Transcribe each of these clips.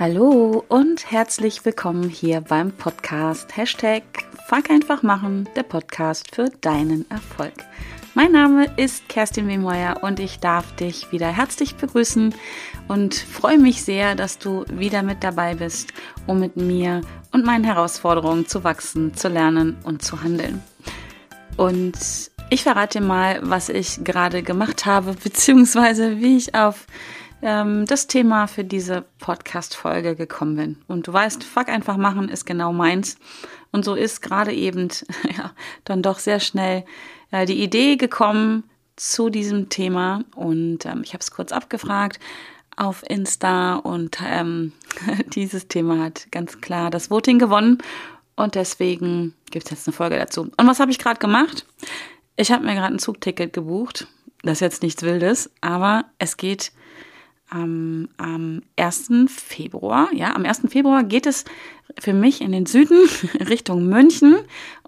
Hallo und herzlich willkommen hier beim Podcast Hashtag Fuck einfach machen, der Podcast für deinen Erfolg. Mein Name ist Kerstin Wemheuer und ich darf dich wieder herzlich begrüßen und freue mich sehr, dass du wieder mit dabei bist, um mit mir und meinen Herausforderungen zu wachsen, zu lernen und zu handeln. Und ich verrate mal, was ich gerade gemacht habe, beziehungsweise wie ich auf ähm, das Thema für diese Podcast-Folge gekommen bin. Und du weißt, fuck einfach machen ist genau meins. Und so ist gerade eben ja, dann doch sehr schnell äh, die Idee gekommen zu diesem Thema. Und ähm, ich habe es kurz abgefragt auf Insta und ähm, dieses Thema hat ganz klar das Voting gewonnen. Und deswegen gibt es jetzt eine Folge dazu. Und was habe ich gerade gemacht? Ich habe mir gerade ein Zugticket gebucht. Das ist jetzt nichts Wildes, aber es geht am, am 1. Februar. Ja, am 1. Februar geht es für mich in den Süden Richtung München.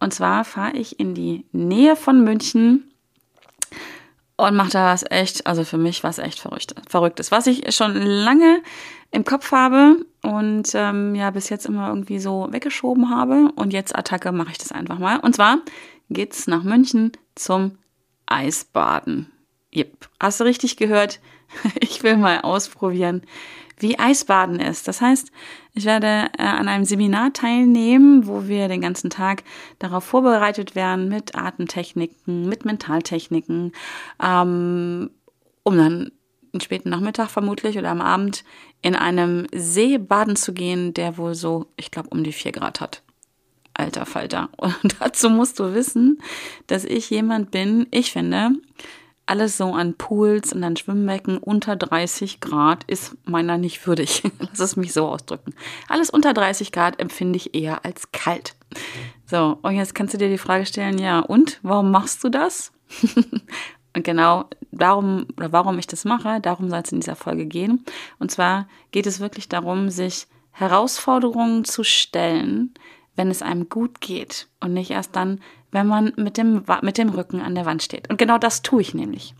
Und zwar fahre ich in die Nähe von München und mache da was echt, also für mich was echt Verrücktes. Was ich schon lange im Kopf habe und ähm, ja bis jetzt immer irgendwie so weggeschoben habe. Und jetzt Attacke mache ich das einfach mal. Und zwar geht's nach München zum Eisbaden. Yep. Hast du richtig gehört? Ich will mal ausprobieren, wie Eisbaden ist. Das heißt, ich werde äh, an einem Seminar teilnehmen, wo wir den ganzen Tag darauf vorbereitet werden mit Atemtechniken, mit Mentaltechniken, ähm, um dann einen späten Nachmittag vermutlich oder am Abend in einem See baden zu gehen, der wohl so, ich glaube, um die vier Grad hat. Alter Falter. Und dazu musst du wissen, dass ich jemand bin, ich finde, alles so an Pools und an Schwimmbecken unter 30 Grad ist meiner nicht würdig. Lass es mich so ausdrücken. Alles unter 30 Grad empfinde ich eher als kalt. So, und jetzt kannst du dir die Frage stellen, ja, und warum machst du das? und genau darum, oder warum ich das mache, darum soll es in dieser Folge gehen. Und zwar geht es wirklich darum, sich Herausforderungen zu stellen, wenn es einem gut geht und nicht erst dann, wenn man mit dem, mit dem Rücken an der Wand steht. Und genau das tue ich nämlich.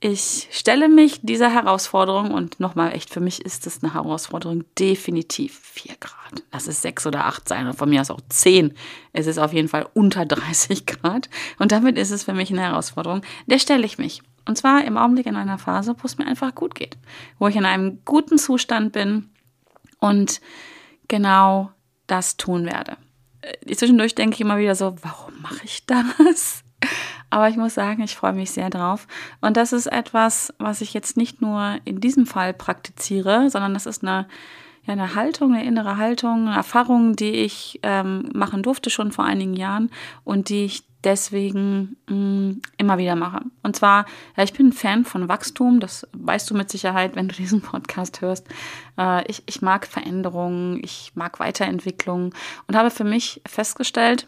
Ich stelle mich dieser Herausforderung und nochmal echt, für mich ist es eine Herausforderung, definitiv vier Grad. Lass es sechs oder acht sein, oder von mir aus auch zehn. Es ist auf jeden Fall unter 30 Grad und damit ist es für mich eine Herausforderung. Der stelle ich mich. Und zwar im Augenblick in einer Phase, wo es mir einfach gut geht, wo ich in einem guten Zustand bin und genau das tun werde. Äh, zwischendurch denke ich immer wieder so, warum mache ich das? Aber ich muss sagen, ich freue mich sehr drauf. Und das ist etwas, was ich jetzt nicht nur in diesem Fall praktiziere, sondern das ist eine, ja, eine Haltung, eine innere Haltung, eine Erfahrung, die ich ähm, machen durfte schon vor einigen Jahren und die ich deswegen mh, mm, immer wieder mache. Und zwar, ja, ich bin ein Fan von Wachstum, das weißt du mit Sicherheit, wenn du diesen Podcast hörst. Äh, ich, ich mag Veränderungen, ich mag Weiterentwicklung und habe für mich festgestellt,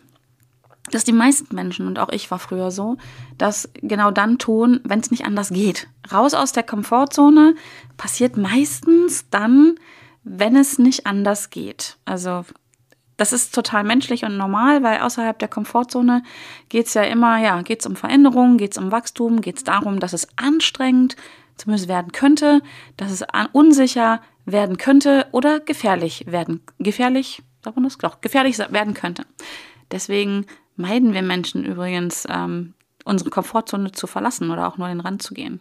dass die meisten Menschen, und auch ich war früher so, das genau dann tun, wenn es nicht anders geht. Raus aus der Komfortzone passiert meistens dann, wenn es nicht anders geht. Also das ist total menschlich und normal, weil außerhalb der Komfortzone geht es ja immer, ja, geht es um Veränderung, geht es um Wachstum, geht es darum, dass es anstrengend zumindest werden könnte, dass es unsicher werden könnte oder gefährlich werden. Gefährlich, sagt man das? Doch, gefährlich werden könnte. Deswegen meiden wir Menschen übrigens, ähm, unsere Komfortzone zu verlassen oder auch nur den Rand zu gehen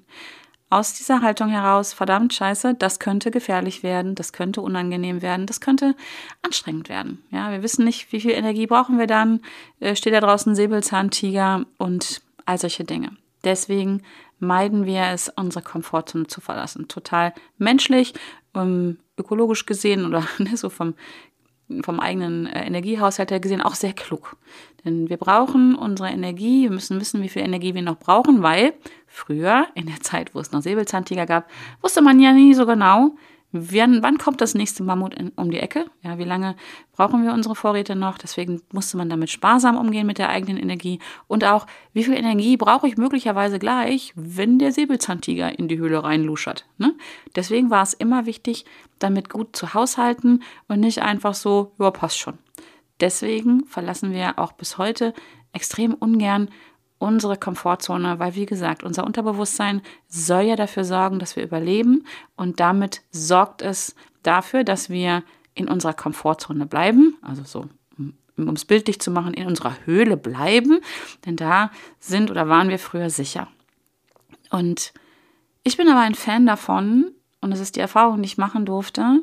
aus dieser Haltung heraus, verdammt scheiße, das könnte gefährlich werden, das könnte unangenehm werden, das könnte anstrengend werden. Ja, wir wissen nicht, wie viel Energie brauchen wir dann, äh, steht da draußen Säbelzahntiger und all solche Dinge. Deswegen meiden wir es, unsere Komfortzone zu verlassen. Total menschlich, um, ökologisch gesehen oder ne, so vom vom eigenen äh, Energiehaushalt her gesehen auch sehr klug. Denn wir brauchen unsere Energie, wir müssen wissen, wie viel Energie wir noch brauchen, weil früher, in der Zeit, wo es noch Säbelzahntiger gab, wusste man ja nie so genau, Wann, wann kommt das nächste Mammut in, um die Ecke? Ja, wie lange brauchen wir unsere Vorräte noch? Deswegen musste man damit sparsam umgehen mit der eigenen Energie. Und auch, wie viel Energie brauche ich möglicherweise gleich, wenn der Säbelzahntiger in die Höhle reinluschert? Ne? Deswegen war es immer wichtig, damit gut zu haushalten und nicht einfach so, ja, passt schon. Deswegen verlassen wir auch bis heute extrem ungern unsere Komfortzone, weil wie gesagt, unser Unterbewusstsein soll ja dafür sorgen, dass wir überleben. Und damit sorgt es dafür, dass wir in unserer Komfortzone bleiben, also so um es bildlich zu machen, in unserer Höhle bleiben, denn da sind oder waren wir früher sicher. Und ich bin aber ein Fan davon, und das ist die Erfahrung, die ich machen durfte,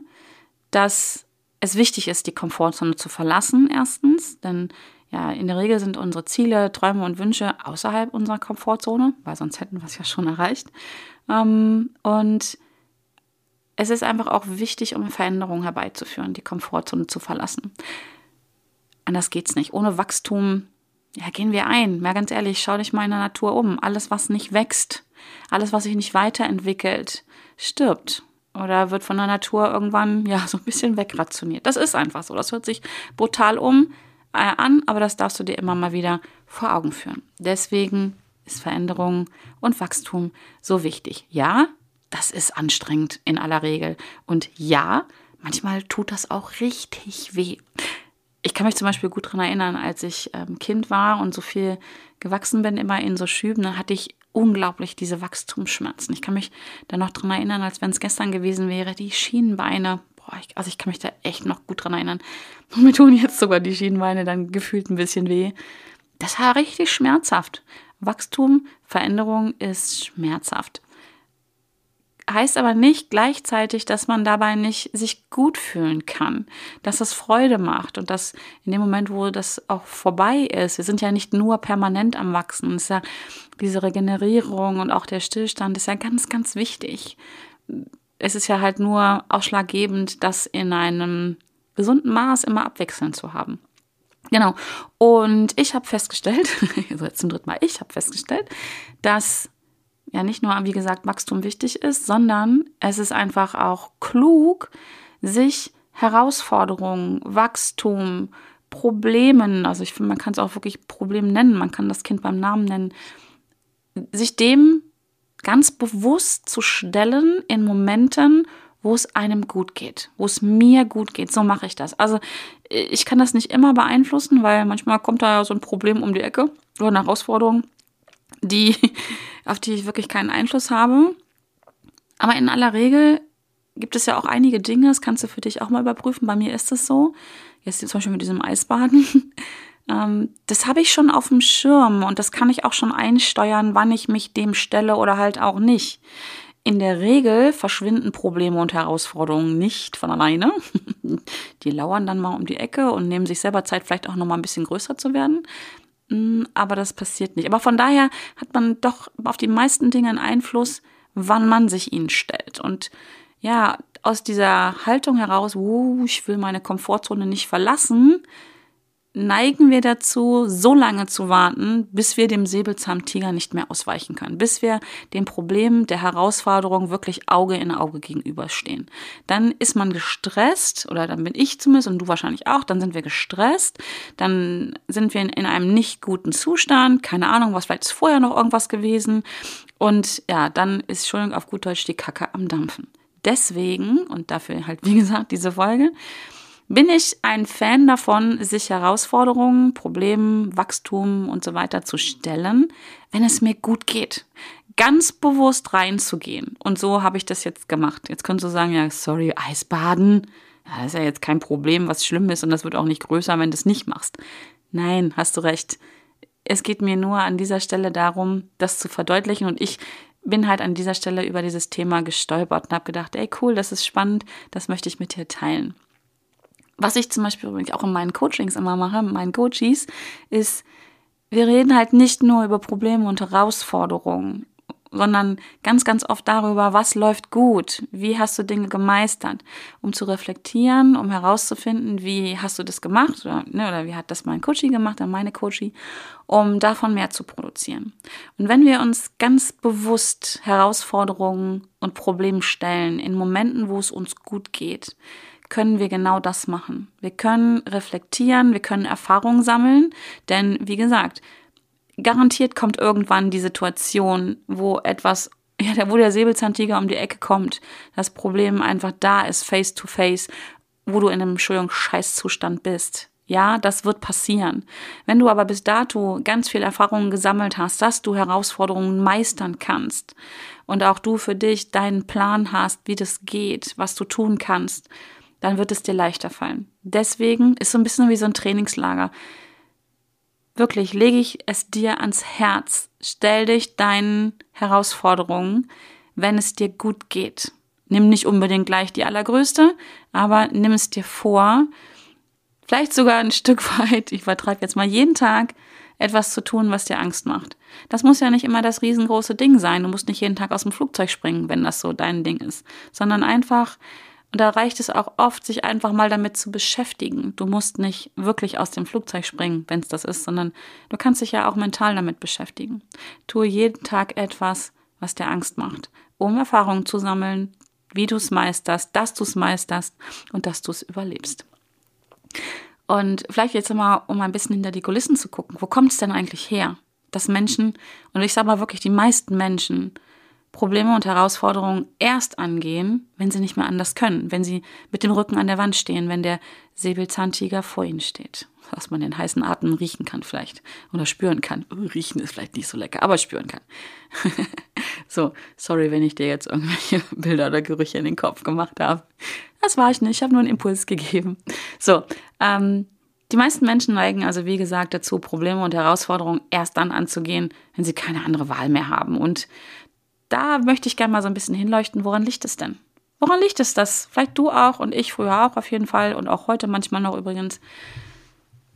dass es wichtig ist, die Komfortzone zu verlassen, erstens, denn ja, in der Regel sind unsere Ziele, Träume und Wünsche außerhalb unserer Komfortzone, weil sonst hätten wir es ja schon erreicht. Ähm, und es ist einfach auch wichtig, um Veränderungen herbeizuführen, die Komfortzone zu verlassen. Anders geht's nicht. Ohne Wachstum, ja, gehen wir ein. Mal ganz ehrlich, schau dich mal in der Natur um. Alles, was nicht wächst, alles, was sich nicht weiterentwickelt, stirbt oder wird von der Natur irgendwann ja so ein bisschen wegrationiert. Das ist einfach so. Das hört sich brutal um an, aber das darfst du dir immer mal wieder vor Augen führen. Deswegen ist Veränderung und Wachstum so wichtig. Ja, das ist anstrengend in aller Regel. Und ja, manchmal tut das auch richtig weh. Ich kann mich zum Beispiel gut daran erinnern, als ich ähm, Kind war und so viel gewachsen bin, immer in so Schüben, dann hatte ich unglaublich diese Wachstumsschmerzen. Ich kann mich da noch dran erinnern, als wenn es gestern gewesen wäre, die Schienenbeine. Boah, ich, also ich kann mich da echt noch gut dran erinnern. Und mir tun jetzt sogar die Schienenbeine dann gefühlt ein bisschen weh. Das war richtig schmerzhaft. Wachstum, Veränderung ist schmerzhaft heißt aber nicht gleichzeitig, dass man dabei nicht sich gut fühlen kann, dass es Freude macht und dass in dem Moment, wo das auch vorbei ist, wir sind ja nicht nur permanent am Wachsen, ist ja diese Regenerierung und auch der Stillstand ist ja ganz, ganz wichtig. Es ist ja halt nur ausschlaggebend, das in einem gesunden Maß immer abwechselnd zu haben. Genau. Und ich habe festgestellt, also jetzt zum dritten Mal, ich habe festgestellt, dass ja nicht nur, wie gesagt, Wachstum wichtig ist, sondern es ist einfach auch klug, sich Herausforderungen, Wachstum, Problemen, also ich finde, man kann es auch wirklich Problem nennen, man kann das Kind beim Namen nennen, sich dem ganz bewusst zu stellen in Momenten, wo es einem gut geht, wo es mir gut geht. So mache ich das. Also ich kann das nicht immer beeinflussen, weil manchmal kommt da so ein Problem um die Ecke oder eine Herausforderung die, auf die ich wirklich keinen Einfluss habe. Aber in aller Regel gibt es ja auch einige Dinge, das kannst du für dich auch mal überprüfen. Bei mir ist es so. Jetzt zum Beispiel mit diesem Eisbaden. Ähm, das habe ich schon auf dem Schirm und das kann ich auch schon einsteuern, wann ich mich dem stelle oder halt auch nicht. In der Regel verschwinden Probleme und Herausforderungen nicht von alleine. Die lauern dann mal um die Ecke und nehmen sich selber Zeit, vielleicht auch noch mal ein bisschen größer zu werden. Hm, aber das passiert nicht. Aber von daher hat man doch auf die meisten Dinge einen Einfluss, wann man sich ihnen stellt. Und ja, aus dieser Haltung heraus, uh, ich will meine Komfortzone nicht verlassen, neigen wir dazu, so lange zu warten, bis wir dem Säbelzahntiger nicht mehr ausweichen können, bis wir dem Problem der Herausforderung wirklich Auge in Auge gegenüberstehen. Dann ist man gestresst, oder dann bin ich zumindest und du wahrscheinlich auch, dann sind wir gestresst, dann sind wir in, in einem nicht guten Zustand, keine Ahnung, was vielleicht ist vorher noch irgendwas gewesen. Und ja, dann ist, Entschuldigung, auf gut Deutsch die Kacke am Dampfen. Deswegen, und dafür halt, wie gesagt, diese Folge, bin ich ein Fan davon, sich Herausforderungen, Problemen, Wachstum und so weiter zu stellen, wenn es mir gut geht. Ganz bewusst reinzugehen. Und so habe ich das jetzt gemacht. Jetzt könntest du sagen, ja, sorry, Eisbaden. Das ist ja jetzt kein Problem, was schlimm ist und das wird auch nicht größer, wenn du es nicht machst. Nein, hast du recht. Es geht mir nur an dieser Stelle darum, das zu verdeutlichen und ich bin halt an dieser Stelle über dieses Thema gestolpert und habe gedacht, ey cool, das ist spannend, das möchte ich mit dir teilen. Was ich zum Beispiel auch in meinen Coachings immer mache, mit meinen Coaches, ist, wir reden halt nicht nur über Probleme und Herausforderungen, sondern ganz, ganz oft darüber, was läuft gut, wie hast du Dinge gemeistert, um zu reflektieren, um herauszufinden, wie hast du das gemacht oder, ne, oder wie hat das mein Coachie gemacht oder meine Coachie, um davon mehr zu produzieren. Und wenn wir uns ganz bewusst Herausforderungen und Probleme stellen in Momenten, wo es uns gut geht, können wir genau das machen. Wir können reflektieren, wir können Erfahrungen sammeln, denn wie gesagt, garantiert kommt irgendwann die Situation, wo etwas, ja, wo der Säbelzahntiger um die Ecke kommt, das Problem einfach da ist, face to face, wo du in einem, Entschuldigung, Scheißzustand bist. Ja, das wird passieren. Wenn du aber bis dato ganz viel Erfahrungen gesammelt hast, dass du Herausforderungen meistern kannst und auch du für dich deinen Plan hast, wie das geht, was du tun kannst, dann wird es dir leichter fallen. Deswegen ist so ein bisschen wie so ein Trainingslager. Wirklich lege ich es dir ans Herz. Stell dich deinen Herausforderungen, wenn es dir gut geht. Nimm nicht unbedingt gleich die allergrößte, aber nimm es dir vor, vielleicht sogar ein Stück weit, ich vertreibe jetzt mal jeden Tag, etwas zu tun, was dir Angst macht. Das muss ja nicht immer das riesengroße Ding sein. Du musst nicht jeden Tag aus dem Flugzeug springen, wenn das so dein Ding ist, sondern einfach, und da reicht es auch oft, sich einfach mal damit zu beschäftigen. Du musst nicht wirklich aus dem Flugzeug springen, wenn es das ist, sondern du kannst dich ja auch mental damit beschäftigen. Tue jeden Tag etwas, was dir Angst macht, um Erfahrungen zu sammeln, wie du es meisterst, dass du es meisterst und dass du es überlebst. Und vielleicht jetzt mal, um ein bisschen hinter die Kulissen zu gucken, wo kommt es denn eigentlich her, dass Menschen, und ich sage mal wirklich die meisten Menschen, Probleme und Herausforderungen erst angehen, wenn sie nicht mehr anders können, wenn sie mit dem Rücken an der Wand stehen, wenn der Säbelzahntiger vor ihnen steht. Was man den heißen Atem riechen kann vielleicht oder spüren kann. Riechen ist vielleicht nicht so lecker, aber spüren kann. so, sorry, wenn ich dir jetzt irgendwelche Bilder oder Gerüche in den Kopf gemacht habe. Das war ich nicht, ich habe nur einen Impuls gegeben. So, ähm, die meisten Menschen neigen also, wie gesagt, dazu, Probleme und Herausforderungen erst dann anzugehen, wenn sie keine andere Wahl mehr haben. Und da möchte ich gerne mal so ein bisschen hinleuchten, woran liegt es denn? Woran liegt es, dass vielleicht du auch und ich früher auch auf jeden Fall und auch heute manchmal noch übrigens,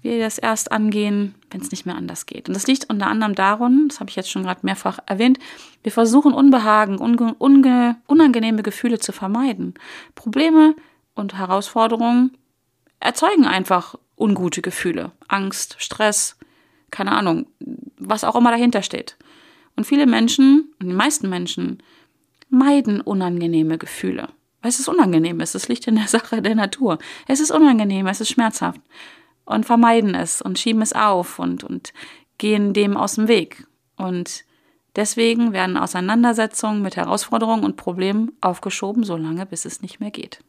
wir das erst angehen, wenn es nicht mehr anders geht. Und das liegt unter anderem darum, das habe ich jetzt schon gerade mehrfach erwähnt, wir versuchen Unbehagen, unge, unge, unangenehme Gefühle zu vermeiden. Probleme und Herausforderungen erzeugen einfach ungute Gefühle. Angst, Stress, keine Ahnung, was auch immer dahinter steht. Und viele Menschen, und die meisten Menschen, meiden unangenehme Gefühle. Weil es ist unangenehm ist. Es liegt in der Sache der Natur. Es ist unangenehm, es ist schmerzhaft. Und vermeiden es und schieben es auf und, und gehen dem aus dem Weg. Und deswegen werden Auseinandersetzungen mit Herausforderungen und Problemen aufgeschoben, solange bis es nicht mehr geht.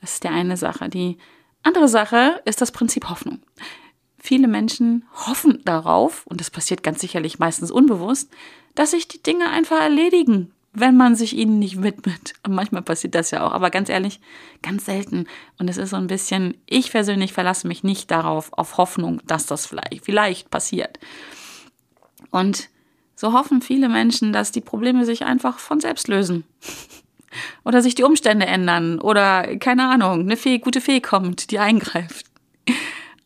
Das ist die eine Sache. Die andere Sache ist das Prinzip Hoffnung viele Menschen hoffen darauf, und das passiert ganz sicherlich meistens unbewusst, dass sich die Dinge einfach erledigen, wenn man sich ihnen nicht widmet. Und manchmal passiert das ja auch, aber ganz ehrlich, ganz selten. Und es ist so ein bisschen, ich persönlich verlasse mich nicht darauf, auf Hoffnung, dass das vielleicht, vielleicht passiert. Und so hoffen viele Menschen, dass die Probleme sich einfach von selbst lösen. oder sich die Umstände ändern oder keine Ahnung, eine Fee, gute Fee kommt, die eingreift.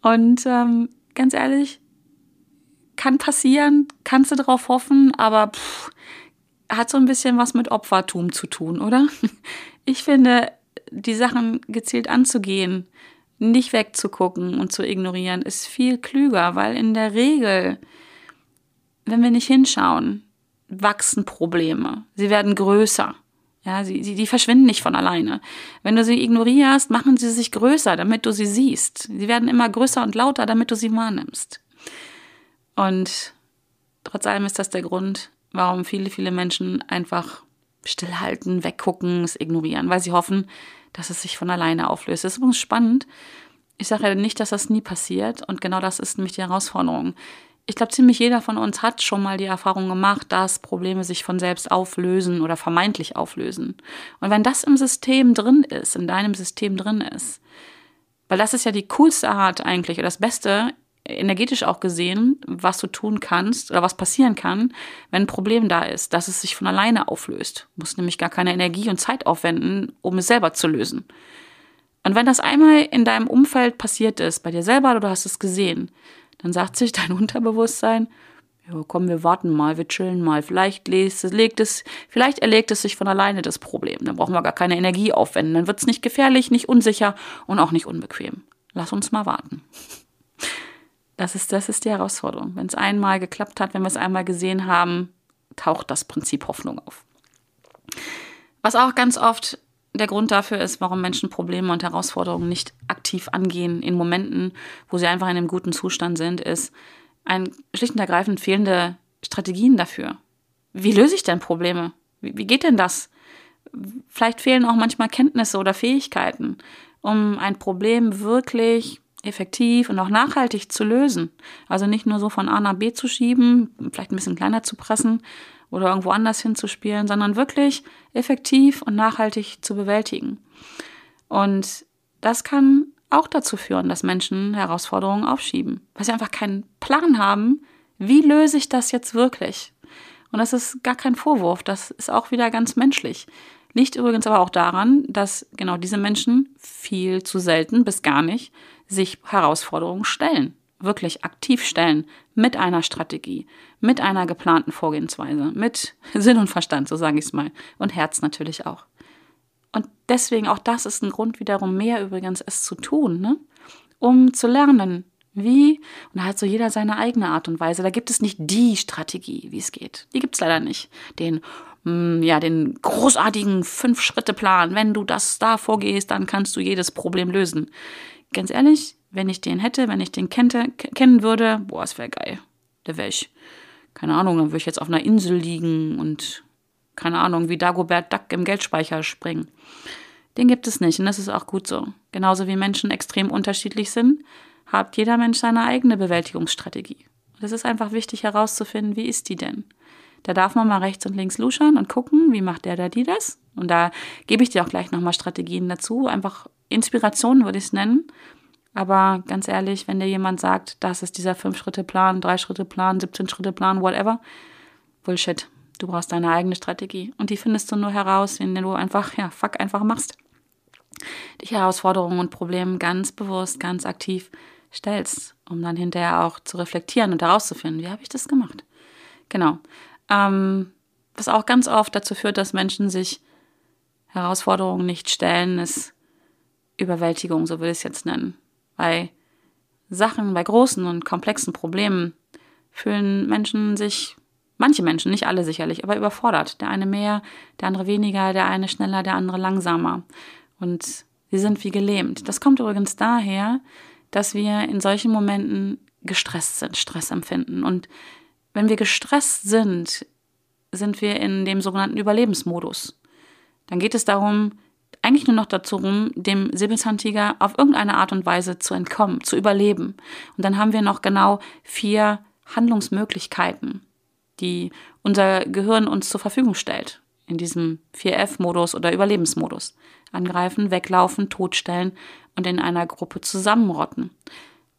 Und ähm, ganz ehrlich, kann passieren, kannst du darauf hoffen, aber pff, hat so ein bisschen was mit Opfertum zu tun, oder? Ich finde, die Sachen gezielt anzugehen, nicht wegzugucken und zu ignorieren, ist viel klüger, weil in der Regel, wenn wir nicht hinschauen, wachsen Probleme. Sie werden größer. Ja, sie, sie, die verschwinden nicht von alleine. Wenn du sie ignorierst, machen sie sich größer, damit du sie siehst. Sie werden immer größer und lauter, damit du sie wahrnimmst. Und trotz allem ist das der Grund, warum viele, viele Menschen einfach stillhalten, weggucken, es ignorieren, weil sie hoffen, dass es sich von alleine auflöst. Das ist übrigens spannend. Ich sage ja nicht, dass das nie passiert. Und genau das ist nämlich die Herausforderung ich glaube, ziemlich jeder von uns hat schon mal die Erfahrung gemacht, dass Probleme sich von selbst auflösen oder vermeintlich auflösen. Und wenn das im System drin ist, in deinem System drin ist, weil das ist ja die coolste Art eigentlich, oder das Beste, energetisch auch gesehen, was du tun kannst oder was passieren kann, wenn ein Problem da ist, dass es sich von alleine auflöst. Du musst nämlich gar keine Energie und Zeit aufwenden, um es selber zu lösen. Und wenn das einmal in deinem Umfeld passiert ist, bei dir selber oder du hast es gesehen, dann sagt sich dein Unterbewusstsein, ja, komm, wir warten mal, wir chillen mal. Vielleicht legt es, vielleicht erlegt es sich von alleine das Problem. Dann brauchen wir gar keine Energie aufwenden. Dann wird es nicht gefährlich, nicht unsicher und auch nicht unbequem. Lass uns mal warten. Das ist, das ist die Herausforderung. Wenn es einmal geklappt hat, wenn wir es einmal gesehen haben, taucht das Prinzip Hoffnung auf. Was auch ganz oft der Grund dafür ist, warum Menschen Probleme und Herausforderungen nicht aktiv angehen in Momenten, wo sie einfach in einem guten Zustand sind, ist ein schlicht und ergreifend fehlende Strategien dafür. Wie löse ich denn Probleme? Wie, wie geht denn das? Vielleicht fehlen auch manchmal Kenntnisse oder Fähigkeiten, um ein Problem wirklich effektiv und auch nachhaltig zu lösen. Also nicht nur so von A nach B zu schieben, vielleicht ein bisschen kleiner zu pressen oder irgendwo anders hinzuspielen, sondern wirklich effektiv und nachhaltig zu bewältigen. Und das kann auch dazu führen, dass Menschen Herausforderungen aufschieben, weil sie einfach keinen Plan haben, wie löse ich das jetzt wirklich. Und das ist gar kein Vorwurf, das ist auch wieder ganz menschlich. Liegt übrigens aber auch daran, dass genau diese Menschen viel zu selten bis gar nicht sich Herausforderungen stellen, wirklich aktiv stellen, mit einer Strategie, mit einer geplanten Vorgehensweise, mit Sinn und Verstand, so sage ich es mal, und Herz natürlich auch. Und deswegen auch das ist ein Grund wiederum mehr übrigens, es zu tun, ne? um zu lernen, wie, und da hat so jeder seine eigene Art und Weise. Da gibt es nicht die Strategie, wie es geht. Die gibt es leider nicht. Den, mh, mm, ja, den großartigen Fünf-Schritte-Plan. Wenn du das da vorgehst, dann kannst du jedes Problem lösen. Ganz ehrlich, wenn ich den hätte, wenn ich den kennte, kennen würde, boah, es wäre geil. Der wäre ich, keine Ahnung, dann würde ich jetzt auf einer Insel liegen und, keine Ahnung, wie Dagobert Duck im Geldspeicher springen. Den gibt es nicht und das ist auch gut so. Genauso wie Menschen extrem unterschiedlich sind, hat jeder Mensch seine eigene Bewältigungsstrategie. Es ist einfach wichtig herauszufinden, wie ist die denn? Da darf man mal rechts und links luschern und gucken, wie macht der oder die das. Und da gebe ich dir auch gleich nochmal Strategien dazu. Einfach Inspiration würde ich es nennen. Aber ganz ehrlich, wenn dir jemand sagt, das ist dieser Fünf-Schritte-Plan, Drei-Schritte-Plan, 17-Schritte-Plan, whatever, Bullshit. Du brauchst deine eigene Strategie. Und die findest du nur heraus, indem du einfach, ja, fuck, einfach machst. Dich Herausforderungen und Problemen ganz bewusst, ganz aktiv stellst, um dann hinterher auch zu reflektieren und herauszufinden, wie habe ich das gemacht. Genau. Ähm, was auch ganz oft dazu führt, dass Menschen sich Herausforderungen nicht stellen, ist Überwältigung, so würde ich es jetzt nennen. Bei Sachen, bei großen und komplexen Problemen fühlen Menschen sich, manche Menschen, nicht alle sicherlich, aber überfordert. Der eine mehr, der andere weniger, der eine schneller, der andere langsamer. Und sie sind wie gelähmt. Das kommt übrigens daher, dass wir in solchen Momenten gestresst sind, Stress empfinden. Und wenn wir gestresst sind, sind wir in dem sogenannten Überlebensmodus. Dann geht es darum, eigentlich nur noch dazu rum, dem Säbelzahntiger auf irgendeine Art und Weise zu entkommen, zu überleben. Und dann haben wir noch genau vier Handlungsmöglichkeiten, die unser Gehirn uns zur Verfügung stellt. In diesem 4F-Modus oder Überlebensmodus. Angreifen, weglaufen, totstellen und in einer Gruppe zusammenrotten.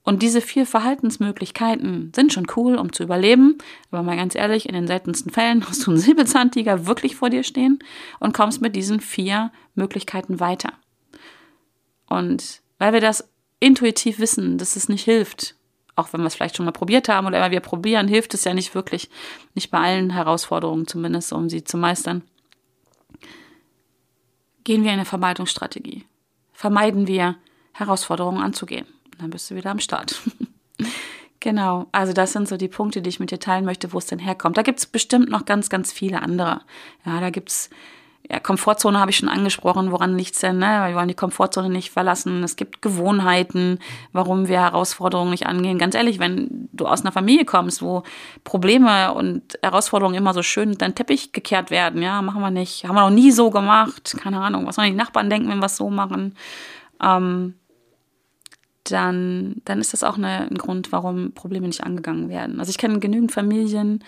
Und diese vier Verhaltensmöglichkeiten sind schon cool, um zu überleben. Aber mal ganz ehrlich, in den seltensten Fällen hast du einen Säbelzahntiger wirklich vor dir stehen und kommst mit diesen vier Möglichkeiten weiter. Und weil wir das intuitiv wissen, dass es nicht hilft, auch wenn wir es vielleicht schon mal probiert haben oder immer wir probieren, hilft es ja nicht wirklich, nicht bei allen Herausforderungen zumindest, um sie zu meistern, gehen wir in eine Vermeidungsstrategie. Vermeiden wir, Herausforderungen anzugehen. Dann bist du wieder am Start. genau, also das sind so die Punkte, die ich mit dir teilen möchte, wo es denn herkommt. Da gibt es bestimmt noch ganz, ganz viele andere. Ja, da gibt es ja, Komfortzone habe ich schon angesprochen, woran liegt es denn? Ne? Wir wollen die Komfortzone nicht verlassen. Es gibt Gewohnheiten, warum wir Herausforderungen nicht angehen. Ganz ehrlich, wenn du aus einer Familie kommst, wo Probleme und Herausforderungen immer so schön in dein Teppich gekehrt werden, ja, machen wir nicht. Haben wir noch nie so gemacht. Keine Ahnung, was sollen die Nachbarn denken, wenn wir es so machen? Ähm, dann, dann ist das auch eine, ein Grund, warum Probleme nicht angegangen werden. Also ich kenne genügend Familien,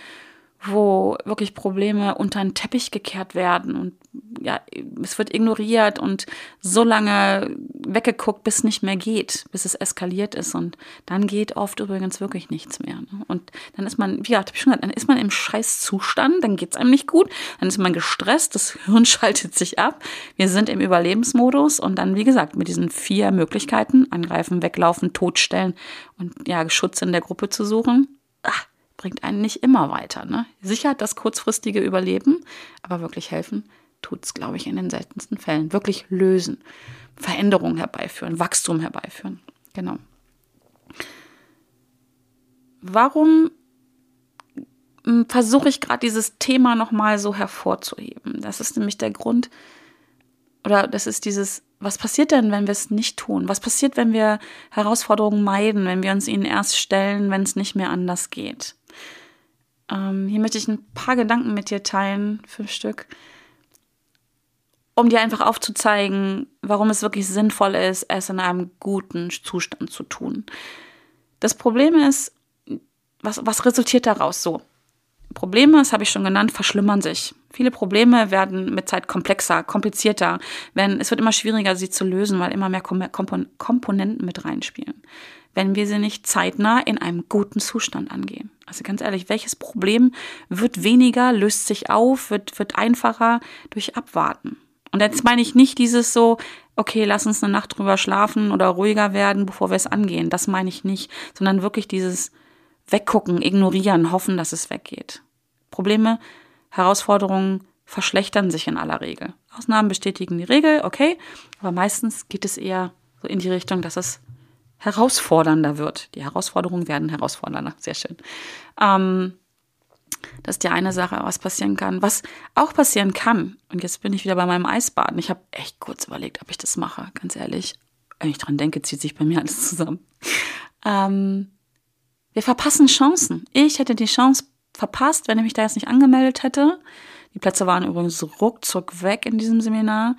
wo wirklich Probleme unter den Teppich gekehrt werden und ja, es wird ignoriert und so lange weggeguckt, bis nicht mehr geht, bis es eskaliert ist und dann geht oft übrigens wirklich nichts mehr. Ne? Und dann ist man, wie gesagt, hab ich schon gesagt, dann ist man im Scheißzustand, dann geht es einem nicht gut, dann ist man gestresst, das Hirn schaltet sich ab, wir sind im Überlebensmodus und dann, wie gesagt, mit diesen vier Möglichkeiten, angreifen, weglaufen, totstellen und ja, Schutz in der Gruppe zu suchen, ach, bringt einen nicht immer weiter. Ne? Sicher das kurzfristige Überleben, aber wirklich helfen tut es, glaube ich, in den seltensten Fällen. Wirklich lösen, Veränderungen herbeiführen, Wachstum herbeiführen. Genau. Warum hm, versuche ich gerade dieses Thema nochmal so hervorzuheben? Das ist nämlich der Grund, oder das ist dieses, was passiert denn, wenn wir es nicht tun? Was passiert, wenn wir Herausforderungen meiden, wenn wir uns ihnen erst stellen, wenn es nicht mehr anders geht? Ähm, hier möchte ich ein paar Gedanken mit dir teilen, fünf Stück, um dir einfach aufzuzeigen, warum es wirklich sinnvoll ist, es in einem guten Zustand zu tun. Das Problem ist, was, was resultiert daraus so? Probleme, das habe ich schon genannt, verschlimmern sich. Viele Probleme werden mit Zeit komplexer, komplizierter. Wenn, es wird immer schwieriger, sie zu lösen, weil immer mehr Komponenten mit reinspielen. Wenn wir sie nicht zeitnah in einem guten Zustand angehen. Also ganz ehrlich, welches Problem wird weniger, löst sich auf, wird, wird einfacher durch Abwarten? Und jetzt meine ich nicht dieses so, okay, lass uns eine Nacht drüber schlafen oder ruhiger werden, bevor wir es angehen. Das meine ich nicht, sondern wirklich dieses Weggucken, ignorieren, hoffen, dass es weggeht. Probleme, Herausforderungen verschlechtern sich in aller Regel. Ausnahmen bestätigen die Regel, okay, aber meistens geht es eher so in die Richtung, dass es herausfordernder wird. Die Herausforderungen werden herausfordernder. Sehr schön. Ähm, das ist die eine Sache, was passieren kann. Was auch passieren kann, und jetzt bin ich wieder bei meinem Eisbaden. Ich habe echt kurz überlegt, ob ich das mache, ganz ehrlich. Wenn ich dran denke, zieht sich bei mir alles zusammen. Ähm, wir verpassen Chancen. Ich hätte die Chance verpasst, wenn ich mich da jetzt nicht angemeldet hätte. Die Plätze waren übrigens ruckzuck weg in diesem Seminar.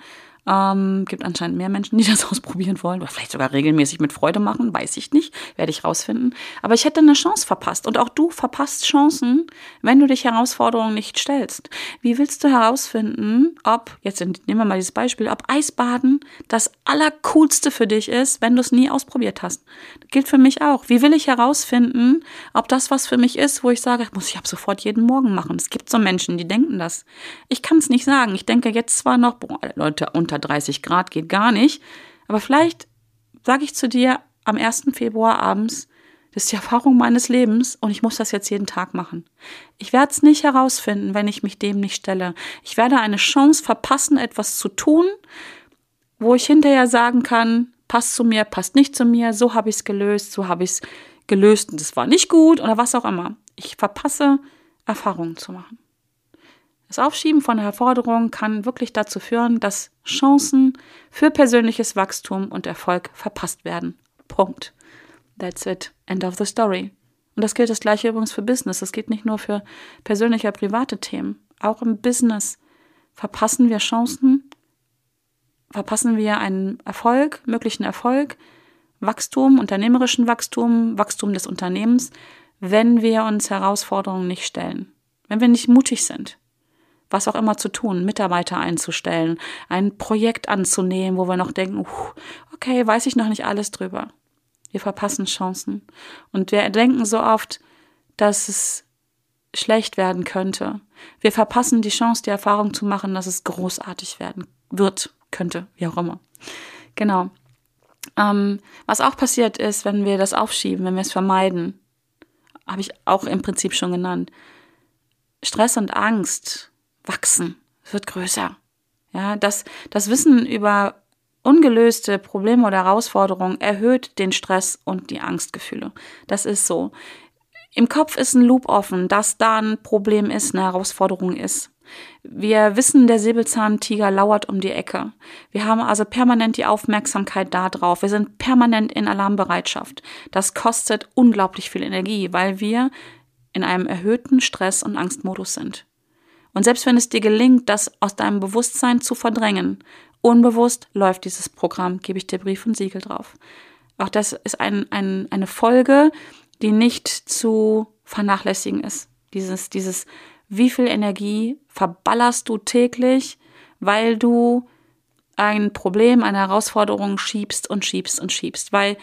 Ähm, gibt anscheinend mehr Menschen, die das ausprobieren wollen oder vielleicht sogar regelmäßig mit Freude machen, weiß ich nicht, werde ich rausfinden. Aber ich hätte eine Chance verpasst und auch du verpasst Chancen, wenn du dich Herausforderungen nicht stellst. Wie willst du herausfinden, ob, jetzt nehmen wir mal dieses Beispiel, ob Eisbaden das Allercoolste für dich ist, wenn du es nie ausprobiert hast? Das gilt für mich auch. Wie will ich herausfinden, ob das was für mich ist, wo ich sage, muss ich ab sofort jeden Morgen machen? Es gibt so Menschen, die denken das. Ich kann es nicht sagen. Ich denke jetzt zwar noch, boah, Leute, unter unter 30 Grad geht gar nicht. Aber vielleicht sage ich zu dir am 1. Februar abends, das ist die Erfahrung meines Lebens und ich muss das jetzt jeden Tag machen. Ich werde es nicht herausfinden, wenn ich mich dem nicht stelle. Ich werde eine Chance verpassen, etwas zu tun, wo ich hinterher sagen kann, passt zu mir, passt nicht zu mir, so habe ich es gelöst, so habe ich es gelöst und es war nicht gut oder was auch immer. Ich verpasse, Erfahrungen zu machen. Das Aufschieben von Herausforderungen kann wirklich dazu führen, dass Chancen für persönliches Wachstum und Erfolg verpasst werden. Punkt. That's it. End of the story. Und das gilt das gleiche übrigens für Business. Das geht nicht nur für persönliche, private Themen. Auch im Business verpassen wir Chancen, verpassen wir einen Erfolg, möglichen Erfolg, Wachstum, unternehmerischen Wachstum, Wachstum des Unternehmens, wenn wir uns Herausforderungen nicht stellen, wenn wir nicht mutig sind was auch immer zu tun, Mitarbeiter einzustellen, ein Projekt anzunehmen, wo wir noch denken, okay, weiß ich noch nicht alles drüber. Wir verpassen Chancen. Und wir denken so oft, dass es schlecht werden könnte. Wir verpassen die Chance, die Erfahrung zu machen, dass es großartig werden wird, könnte, wie auch immer. Genau. Ähm, was auch passiert ist, wenn wir das aufschieben, wenn wir es vermeiden, habe ich auch im Prinzip schon genannt. Stress und Angst wachsen, wird größer. Ja, das, das Wissen über ungelöste Probleme oder Herausforderungen erhöht den Stress und die Angstgefühle. Das ist so. Im Kopf ist ein Loop offen, dass da ein Problem ist, eine Herausforderung ist. Wir wissen, der Säbelzahntiger lauert um die Ecke. Wir haben also permanent die Aufmerksamkeit da drauf. Wir sind permanent in Alarmbereitschaft. Das kostet unglaublich viel Energie, weil wir in einem erhöhten Stress- und Angstmodus sind. Und selbst wenn es dir gelingt, das aus deinem Bewusstsein zu verdrängen, unbewusst läuft dieses Programm, gebe ich dir Brief und Siegel drauf. Auch das ist ein, ein, eine Folge, die nicht zu vernachlässigen ist. Dieses, dieses, wie viel Energie verballerst du täglich, weil du ein Problem, eine Herausforderung schiebst und schiebst und schiebst, weil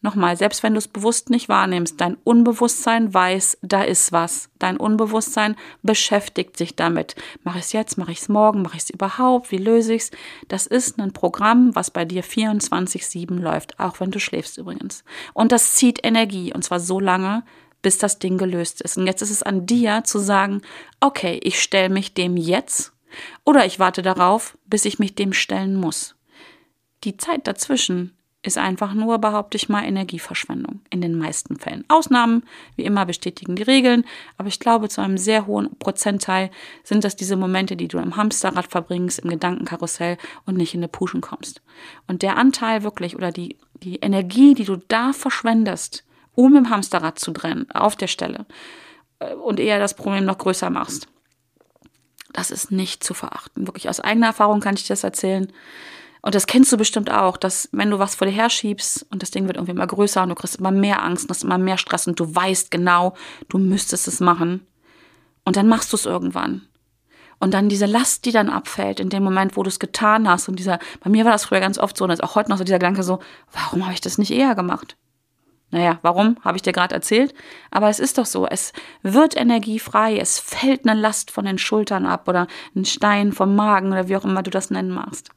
Nochmal, selbst wenn du es bewusst nicht wahrnimmst, dein Unbewusstsein weiß, da ist was. Dein Unbewusstsein beschäftigt sich damit. Mache ich es jetzt, mache ich es morgen, mache ich es überhaupt, wie löse ich es? Das ist ein Programm, was bei dir 24-7 läuft, auch wenn du schläfst übrigens. Und das zieht Energie, und zwar so lange, bis das Ding gelöst ist. Und jetzt ist es an dir zu sagen, okay, ich stelle mich dem jetzt oder ich warte darauf, bis ich mich dem stellen muss. Die Zeit dazwischen ist einfach nur, behaupte ich mal, Energieverschwendung in den meisten Fällen. Ausnahmen, wie immer, bestätigen die Regeln, aber ich glaube, zu einem sehr hohen Prozentteil sind das diese Momente, die du im Hamsterrad verbringst, im Gedankenkarussell und nicht in der Puschen kommst. Und der Anteil wirklich oder die, die Energie, die du da verschwendest, um im Hamsterrad zu trennen, auf der Stelle, äh, und eher das Problem noch größer machst, das ist nicht zu verachten. Wirklich aus eigener Erfahrung kann ich dir das erzählen. Und das kennst du bestimmt auch, dass wenn du was vor dir herschiebst und das Ding wird irgendwie immer größer und du kriegst immer mehr Angst und hast immer mehr Stress und du weißt genau, du müsstest es machen. Und dann machst du es irgendwann. Und dann diese Last, die dann abfällt in dem Moment, wo du es getan hast. Und dieser, bei mir war das früher ganz oft so, und ist auch heute noch so dieser Gedanke so, warum habe ich das nicht eher gemacht? Naja, warum, habe ich dir gerade erzählt. Aber es ist doch so, es wird Energie frei, es fällt eine Last von den Schultern ab oder ein Stein vom Magen oder wie auch immer du das nennen magst.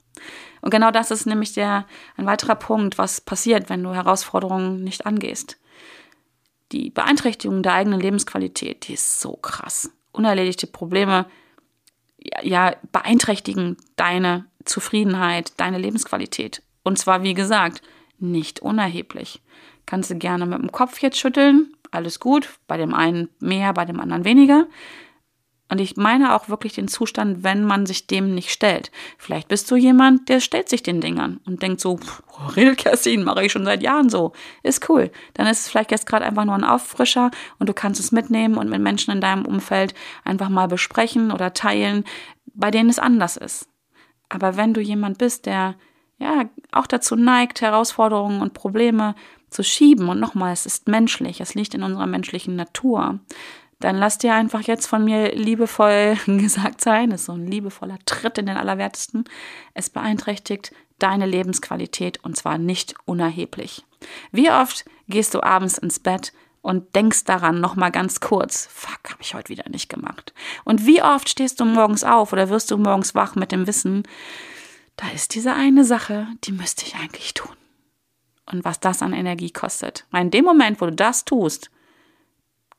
Und genau das ist nämlich der, ein weiterer Punkt, was passiert, wenn du Herausforderungen nicht angehst. Die Beeinträchtigung der eigenen Lebensqualität, die ist so krass. Unerledigte Probleme ja, beeinträchtigen deine Zufriedenheit, deine Lebensqualität. Und zwar, wie gesagt, nicht unerheblich. Kannst du gerne mit dem Kopf jetzt schütteln, alles gut, bei dem einen mehr, bei dem anderen weniger. Und ich meine auch wirklich den Zustand, wenn man sich dem nicht stellt. Vielleicht bist du jemand, der stellt sich den Dingern und denkt so, redet mache ich schon seit Jahren so. Ist cool. Dann ist es vielleicht jetzt gerade einfach nur ein Auffrischer und du kannst es mitnehmen und mit Menschen in deinem Umfeld einfach mal besprechen oder teilen, bei denen es anders ist. Aber wenn du jemand bist, der ja auch dazu neigt, Herausforderungen und Probleme zu schieben, und nochmal, es ist menschlich, es liegt in unserer menschlichen Natur, dann lass dir einfach jetzt von mir liebevoll gesagt sein, das ist so ein liebevoller Tritt in den Allerwertesten. Es beeinträchtigt deine Lebensqualität und zwar nicht unerheblich. Wie oft gehst du abends ins Bett und denkst daran noch mal ganz kurz, fuck, habe ich heute wieder nicht gemacht. Und wie oft stehst du morgens auf oder wirst du morgens wach mit dem Wissen, da ist diese eine Sache, die müsste ich eigentlich tun. Und was das an Energie kostet. In dem Moment, wo du das tust,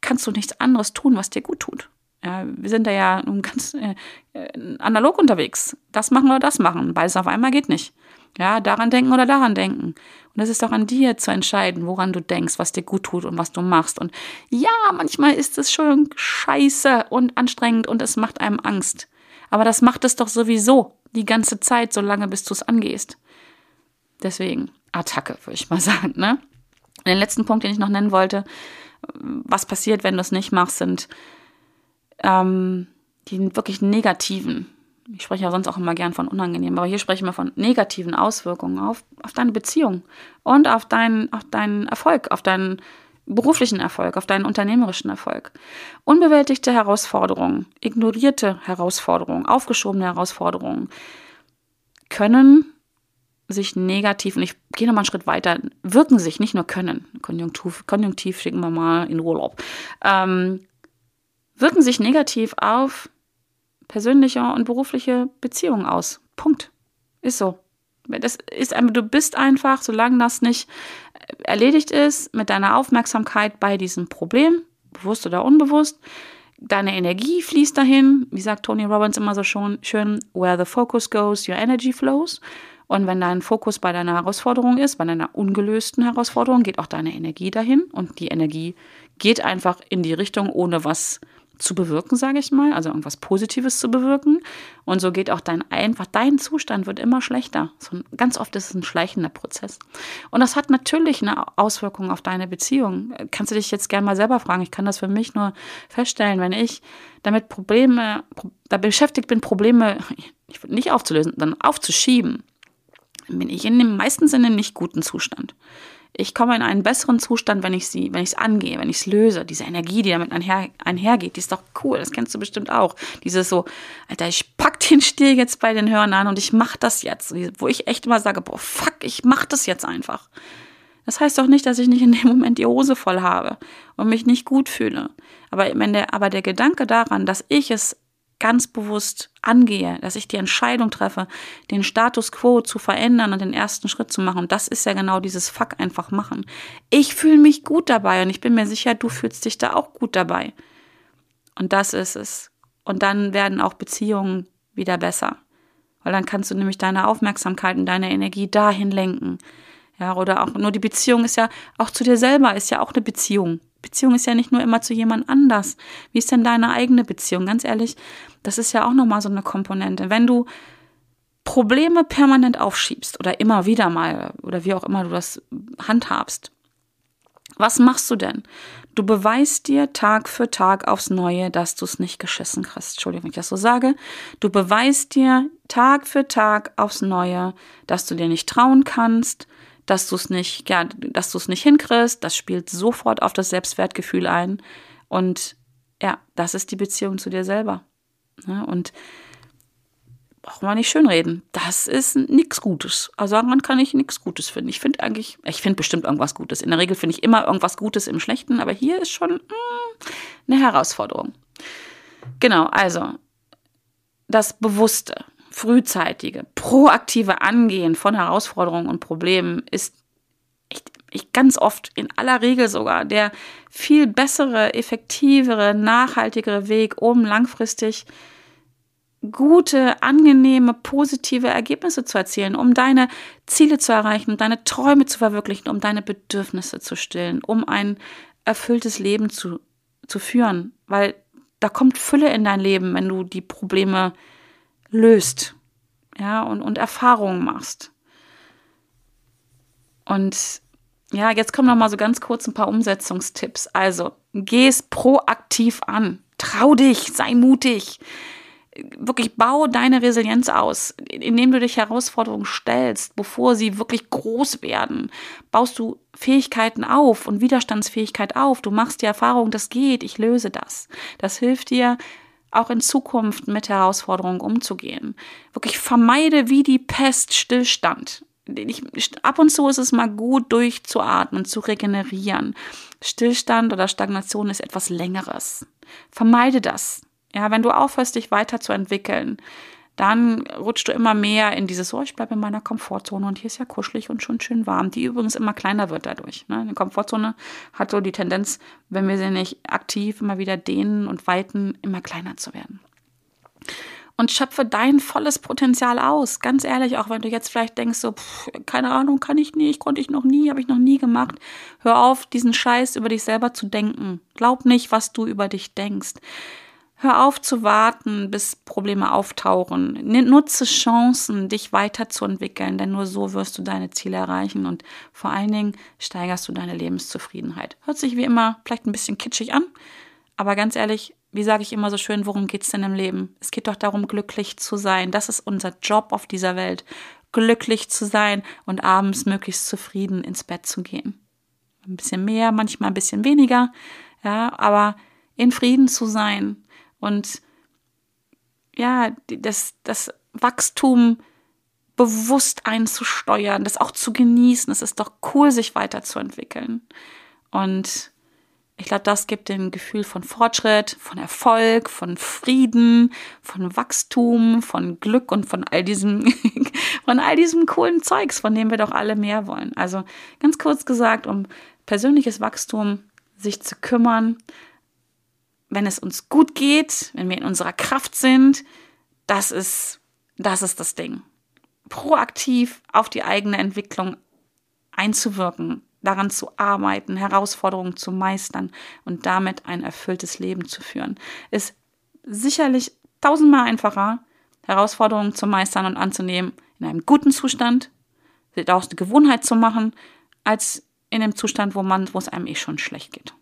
kannst du nichts anderes tun, was dir gut tut. Ja, wir sind da ja nun ganz äh, äh, analog unterwegs. Das machen oder das machen. Beides auf einmal geht nicht. Ja, daran denken oder daran denken. Und es ist auch an dir zu entscheiden, woran du denkst, was dir gut tut und was du machst. Und ja, manchmal ist es schon scheiße und anstrengend und es macht einem Angst. Aber das macht es doch sowieso die ganze Zeit, solange bis du es angehst. Deswegen Attacke, würde ich mal sagen. Ne? Den letzten Punkt, den ich noch nennen wollte, was passiert, wenn du es nicht machst, sind ähm, die wirklich negativen. Ich spreche ja sonst auch immer gern von unangenehm, aber hier sprechen wir von negativen Auswirkungen auf, auf deine Beziehung und auf deinen, auf deinen Erfolg, auf deinen beruflichen Erfolg, auf deinen unternehmerischen Erfolg. Unbewältigte Herausforderungen, ignorierte Herausforderungen, aufgeschobene Herausforderungen können sich negativ, und ich gehe noch mal einen Schritt weiter, wirken sich, nicht nur können, Konjunktiv, Konjunktiv schicken wir mal in Urlaub, ähm, wirken sich negativ auf persönliche und berufliche Beziehungen aus. Punkt. Ist so. Das ist du bist einfach, solange das nicht erledigt ist, mit deiner Aufmerksamkeit bei diesem Problem, bewusst oder unbewusst, deine Energie fließt dahin. Wie sagt Tony Robbins immer so schon, schön, where the focus goes, your energy flows. Und wenn dein Fokus bei deiner Herausforderung ist, bei deiner ungelösten Herausforderung, geht auch deine Energie dahin. Und die Energie geht einfach in die Richtung, ohne was zu bewirken, sage ich mal, also irgendwas Positives zu bewirken. Und so geht auch dein einfach dein Zustand wird immer schlechter. So, ganz oft ist es ein schleichender Prozess. Und das hat natürlich eine Auswirkung auf deine Beziehung. Kannst du dich jetzt gerne mal selber fragen. Ich kann das für mich nur feststellen, wenn ich damit Probleme, da beschäftigt bin, Probleme ich nicht aufzulösen, dann aufzuschieben, bin ich in dem meistens in einem nicht guten Zustand. Ich komme in einen besseren Zustand, wenn ich sie, wenn ich es angehe, wenn ich es löse. Diese Energie, die damit einher, einhergeht, die ist doch cool. Das kennst du bestimmt auch. Dieses so, Alter, ich pack den Stier jetzt bei den Hörnern und ich mach das jetzt. Wo ich echt immer sage, boah, fuck, ich mach das jetzt einfach. Das heißt doch nicht, dass ich nicht in dem Moment die Hose voll habe und mich nicht gut fühle. Aber, wenn der, aber der Gedanke daran, dass ich es ganz bewusst angehe, dass ich die Entscheidung treffe, den Status quo zu verändern und den ersten Schritt zu machen. das ist ja genau dieses Fuck einfach machen. Ich fühle mich gut dabei und ich bin mir sicher, du fühlst dich da auch gut dabei. Und das ist es. Und dann werden auch Beziehungen wieder besser. Weil dann kannst du nämlich deine Aufmerksamkeit und deine Energie dahin lenken. Ja, oder auch nur die Beziehung ist ja, auch zu dir selber ist ja auch eine Beziehung. Beziehung ist ja nicht nur immer zu jemand anders. Wie ist denn deine eigene Beziehung? Ganz ehrlich, das ist ja auch nochmal so eine Komponente. Wenn du Probleme permanent aufschiebst oder immer wieder mal oder wie auch immer du das handhabst, was machst du denn? Du beweist dir Tag für Tag aufs Neue, dass du es nicht geschissen kriegst. Entschuldigung, wenn ich das so sage. Du beweist dir Tag für Tag aufs Neue, dass du dir nicht trauen kannst, dass du es nicht, ja, dass du es nicht hinkriegst. Das spielt sofort auf das Selbstwertgefühl ein. Und ja, das ist die Beziehung zu dir selber. Ja, und brauchen wir nicht schönreden. Das ist nichts Gutes. Also daran kann ich nichts Gutes finden. Ich finde eigentlich, ich finde bestimmt irgendwas Gutes. In der Regel finde ich immer irgendwas Gutes im Schlechten, aber hier ist schon mh, hm, eine Herausforderung. Genau, also das bewusste, frühzeitige, proaktive Angehen von Herausforderungen und Problemen ist echt, echt ganz oft, in aller Regel sogar, der viel bessere, effektivere, nachhaltigere Weg, um langfristig gute, angenehme, positive Ergebnisse zu erzielen, um deine Ziele zu erreichen, um deine Träume zu verwirklichen, um deine Bedürfnisse zu stillen, um ein erfülltes Leben zu, zu führen. Weil da kommt Fülle in dein Leben, wenn du die Probleme löst, ja, und, und Erfahrungen machst. Und ja, jetzt kommen noch mal so ganz kurz ein paar Umsetzungstipps. Also, geh es proaktiv an. Trau dich, sei mutig wirklich bau deine Resilienz aus, indem du dich Herausforderungen stellst, bevor sie wirklich groß werden. Baust du Fähigkeiten auf und Widerstandsfähigkeit auf. Du machst die Erfahrung, das geht, ich löse das. Das hilft dir auch in Zukunft mit Herausforderungen umzugehen. Wirklich vermeide wie die Pest Stillstand. Ich, ab und zu ist es mal gut, durchzuatmen, zu regenerieren. Stillstand oder Stagnation ist etwas Längeres. Vermeide das. Ja, wenn du aufhörst, dich weiterzuentwickeln, dann rutschst du immer mehr in dieses, oh, ich bleibe in meiner Komfortzone und hier ist ja kuschelig und schon schön warm, die übrigens immer kleiner wird dadurch. Ne? Eine Komfortzone hat so die Tendenz, wenn wir sie nicht aktiv immer wieder dehnen und weiten, immer kleiner zu werden. Und schöpfe dein volles Potenzial aus. Ganz ehrlich, auch wenn du jetzt vielleicht denkst, so, pff, keine Ahnung, kann ich nicht, konnte ich noch nie, habe ich noch nie gemacht. Hör auf, diesen Scheiß über dich selber zu denken. Glaub nicht, was du über dich denkst. Hör auf zu warten, bis Probleme auftauchen. Nutze Chancen, dich weiterzuentwickeln, denn nur so wirst du deine Ziele erreichen und vor allen Dingen steigerst du deine Lebenszufriedenheit. Hört sich wie immer vielleicht ein bisschen kitschig an, aber ganz ehrlich, wie sage ich immer so schön, worum geht es denn im Leben? Es geht doch darum, glücklich zu sein. Das ist unser Job auf dieser Welt. Glücklich zu sein und abends möglichst zufrieden ins Bett zu gehen. Ein bisschen mehr, manchmal ein bisschen weniger, ja, aber in Frieden zu sein, und ja, das, das Wachstum bewusst einzusteuern, das auch zu genießen. Es ist doch cool, sich weiterzuentwickeln. Und ich glaube, das gibt ein Gefühl von Fortschritt, von Erfolg, von Frieden, von Wachstum, von Glück und von all diesem, von all diesem coolen Zeugs, von dem wir doch alle mehr wollen. Also ganz kurz gesagt, um persönliches Wachstum sich zu kümmern, wenn es uns gut geht, wenn wir in unserer Kraft sind, das ist, das ist das Ding. Proaktiv auf die eigene Entwicklung einzuwirken, daran zu arbeiten, Herausforderungen zu meistern und damit ein erfülltes Leben zu führen, ist sicherlich tausendmal einfacher, Herausforderungen zu meistern und anzunehmen in einem guten Zustand, daraus eine Gewohnheit zu machen, als in dem Zustand, wo man, wo es einem eh schon schlecht geht.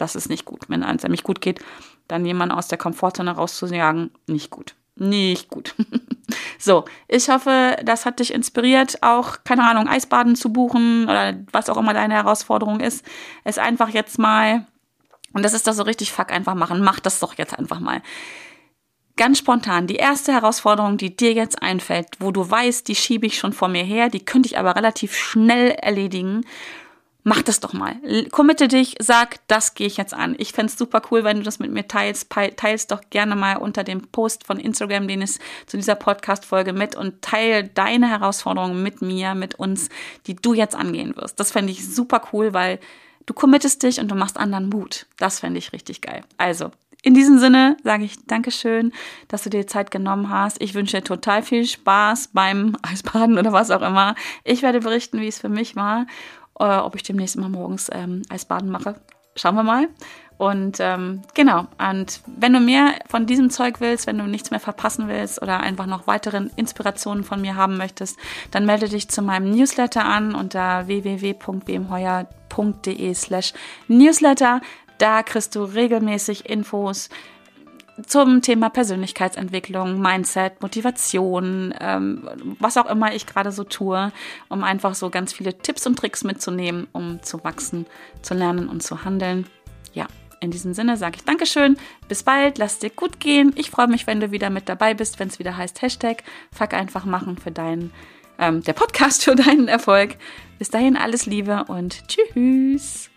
Das ist nicht gut. Wenn es nämlich gut geht, dann jemanden aus der Komfortzone rauszujagen, nicht gut. Nicht gut. so, ich hoffe, das hat dich inspiriert, auch, keine Ahnung, Eisbaden zu buchen oder was auch immer deine Herausforderung ist. Es einfach jetzt mal, und das ist doch so richtig, fuck, einfach machen. Mach das doch jetzt einfach mal. Ganz spontan, die erste Herausforderung, die dir jetzt einfällt, wo du weißt, die schiebe ich schon vor mir her, die könnte ich aber relativ schnell erledigen mach das doch mal. Committe dich, sag, das gehe ich jetzt an. Ich fände super cool, wenn du das mit mir teilst. Teilst doch gerne mal unter dem Post von Instagram, den es zu dieser Podcast-Folge mit und teile deine Herausforderungen mit mir, mit uns, die du jetzt angehen wirst. Das fände ich super cool, weil du committest dich und du machst anderen Mut. Das fände ich richtig geil. Also, in diesem Sinne sage ich Dankeschön, dass du dir Zeit genommen hast. Ich wünsche dir total viel Spaß beim Eisbaden oder was auch immer. Ich werde berichten, wie es für mich war äh, ob ich demnächst immer morgens ähm, Eisbaden mache. Schauen wir mal. Und ähm, genau, und wenn du mehr von diesem Zeug willst, wenn du nichts mehr verpassen willst oder einfach noch weitere Inspirationen von mir haben möchtest, dann melde dich zu meinem Newsletter an unter www.bmheuer.de slash Newsletter. Da kriegst du regelmäßig Infos zum Thema Persönlichkeitsentwicklung, Mindset, Motivation, ähm, was auch immer ich gerade so tue, um einfach so ganz viele Tipps und Tricks mitzunehmen, um zu wachsen, zu lernen und zu handeln. Ja, in diesem Sinne sage ich Dankeschön, bis bald, lass dir gut gehen. Ich freue mich, wenn du wieder mit dabei bist, wenn es wieder heißt Hashtag Fuck einfach machen für deinen, ähm, der Podcast für deinen Erfolg. Bis dahin alles Liebe und tschüss.